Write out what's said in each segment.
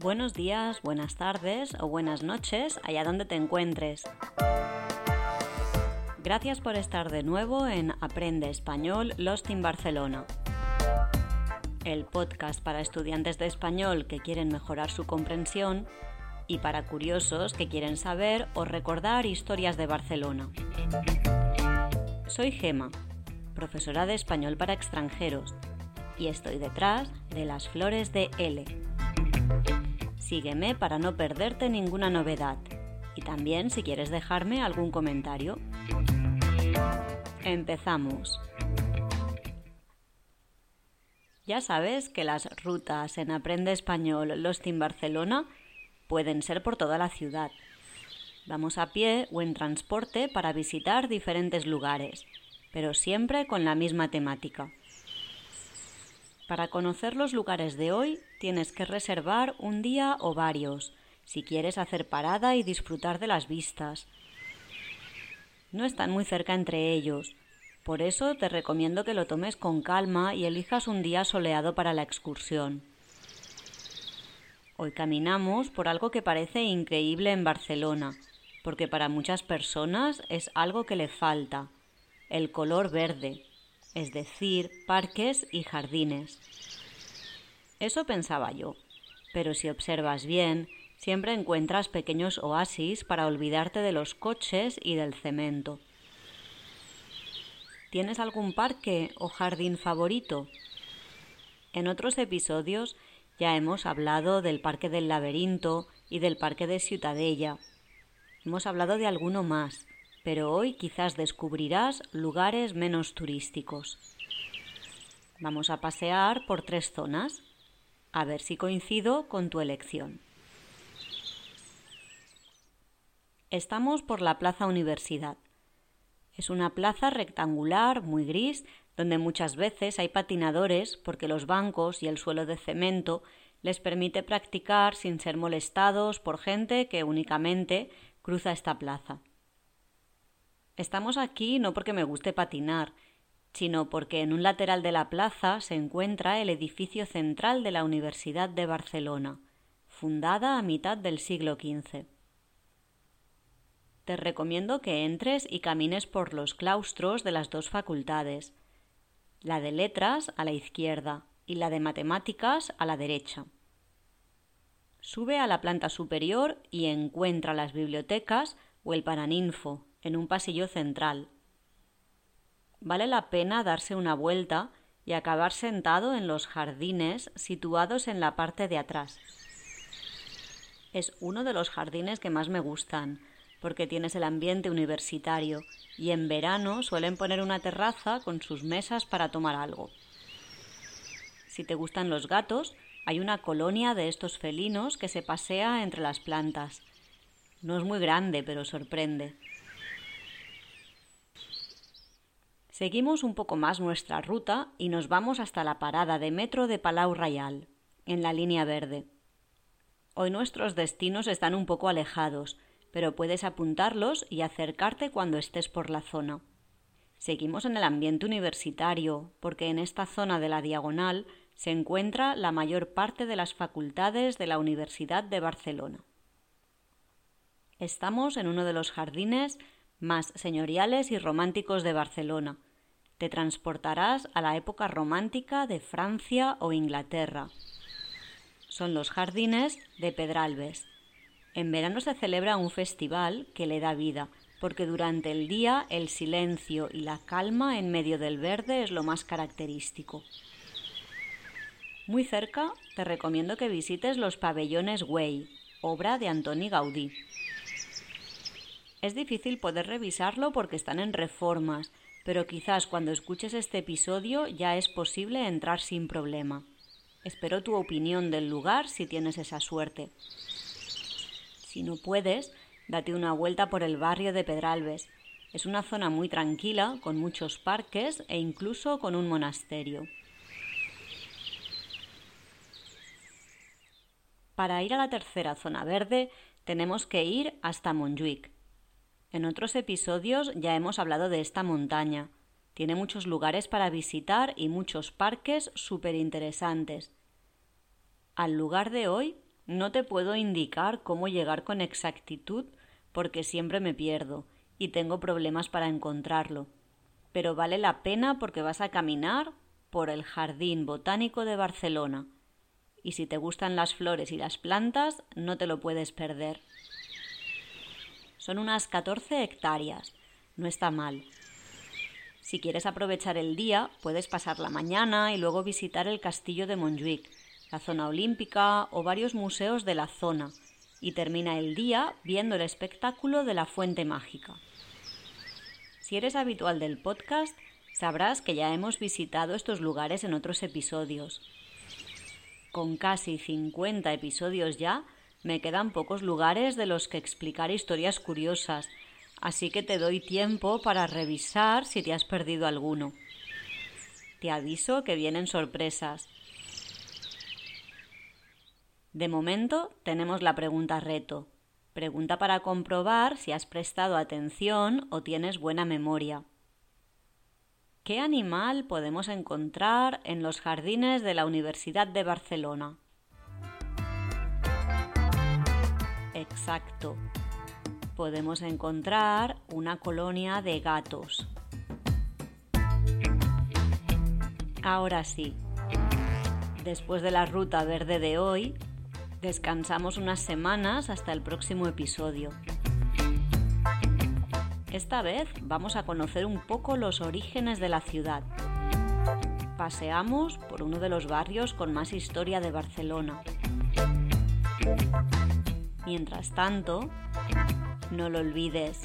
Buenos días, buenas tardes o buenas noches, allá donde te encuentres. Gracias por estar de nuevo en Aprende Español Lost in Barcelona, el podcast para estudiantes de español que quieren mejorar su comprensión y para curiosos que quieren saber o recordar historias de Barcelona. Soy Gema, profesora de español para extranjeros, y estoy detrás de las flores de L. Sígueme para no perderte ninguna novedad y también si quieres dejarme algún comentario. Empezamos. Ya sabes que las rutas en Aprende Español Lost in Barcelona pueden ser por toda la ciudad. Vamos a pie o en transporte para visitar diferentes lugares, pero siempre con la misma temática. Para conocer los lugares de hoy tienes que reservar un día o varios, si quieres hacer parada y disfrutar de las vistas. No están muy cerca entre ellos, por eso te recomiendo que lo tomes con calma y elijas un día soleado para la excursión. Hoy caminamos por algo que parece increíble en Barcelona, porque para muchas personas es algo que le falta, el color verde, es decir, parques y jardines. Eso pensaba yo, pero si observas bien, siempre encuentras pequeños oasis para olvidarte de los coches y del cemento. ¿Tienes algún parque o jardín favorito? En otros episodios ya hemos hablado del Parque del Laberinto y del Parque de Ciutadella. Hemos hablado de alguno más, pero hoy quizás descubrirás lugares menos turísticos. Vamos a pasear por tres zonas, a ver si coincido con tu elección. Estamos por la Plaza Universidad. Es una plaza rectangular, muy gris, donde muchas veces hay patinadores porque los bancos y el suelo de cemento les permite practicar sin ser molestados por gente que únicamente cruza esta plaza. Estamos aquí no porque me guste patinar, sino porque en un lateral de la plaza se encuentra el edificio central de la Universidad de Barcelona, fundada a mitad del siglo XV. Te recomiendo que entres y camines por los claustros de las dos facultades, la de letras a la izquierda y la de matemáticas a la derecha. Sube a la planta superior y encuentra las bibliotecas o el Paraninfo en un pasillo central. Vale la pena darse una vuelta y acabar sentado en los jardines situados en la parte de atrás. Es uno de los jardines que más me gustan, porque tienes el ambiente universitario y en verano suelen poner una terraza con sus mesas para tomar algo. Si te gustan los gatos, hay una colonia de estos felinos que se pasea entre las plantas. No es muy grande, pero sorprende. Seguimos un poco más nuestra ruta y nos vamos hasta la parada de metro de Palau Rayal, en la línea verde. Hoy nuestros destinos están un poco alejados, pero puedes apuntarlos y acercarte cuando estés por la zona. Seguimos en el ambiente universitario, porque en esta zona de la diagonal se encuentra la mayor parte de las facultades de la Universidad de Barcelona. Estamos en uno de los jardines más señoriales y románticos de Barcelona. Te transportarás a la época romántica de Francia o Inglaterra. Son los jardines de Pedralbes. En verano se celebra un festival que le da vida, porque durante el día el silencio y la calma en medio del verde es lo más característico. Muy cerca te recomiendo que visites los pabellones Güell, obra de Antoni Gaudí. Es difícil poder revisarlo porque están en reformas, pero quizás cuando escuches este episodio ya es posible entrar sin problema. Espero tu opinión del lugar si tienes esa suerte. Si no puedes, date una vuelta por el barrio de Pedralbes. Es una zona muy tranquila, con muchos parques e incluso con un monasterio. Para ir a la tercera zona verde tenemos que ir hasta Montjuic. En otros episodios ya hemos hablado de esta montaña. Tiene muchos lugares para visitar y muchos parques súper interesantes. Al lugar de hoy no te puedo indicar cómo llegar con exactitud porque siempre me pierdo y tengo problemas para encontrarlo. Pero vale la pena porque vas a caminar por el Jardín Botánico de Barcelona. Y si te gustan las flores y las plantas, no te lo puedes perder. Son unas 14 hectáreas. No está mal. Si quieres aprovechar el día, puedes pasar la mañana y luego visitar el castillo de Montjuic la zona olímpica o varios museos de la zona y termina el día viendo el espectáculo de la fuente mágica. Si eres habitual del podcast, sabrás que ya hemos visitado estos lugares en otros episodios. Con casi 50 episodios ya, me quedan pocos lugares de los que explicar historias curiosas, así que te doy tiempo para revisar si te has perdido alguno. Te aviso que vienen sorpresas de momento tenemos la pregunta reto. Pregunta para comprobar si has prestado atención o tienes buena memoria. ¿Qué animal podemos encontrar en los jardines de la Universidad de Barcelona? Exacto. Podemos encontrar una colonia de gatos. Ahora sí, después de la ruta verde de hoy, Descansamos unas semanas hasta el próximo episodio. Esta vez vamos a conocer un poco los orígenes de la ciudad. Paseamos por uno de los barrios con más historia de Barcelona. Mientras tanto, no lo olvides.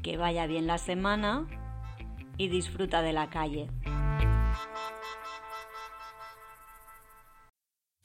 Que vaya bien la semana y disfruta de la calle.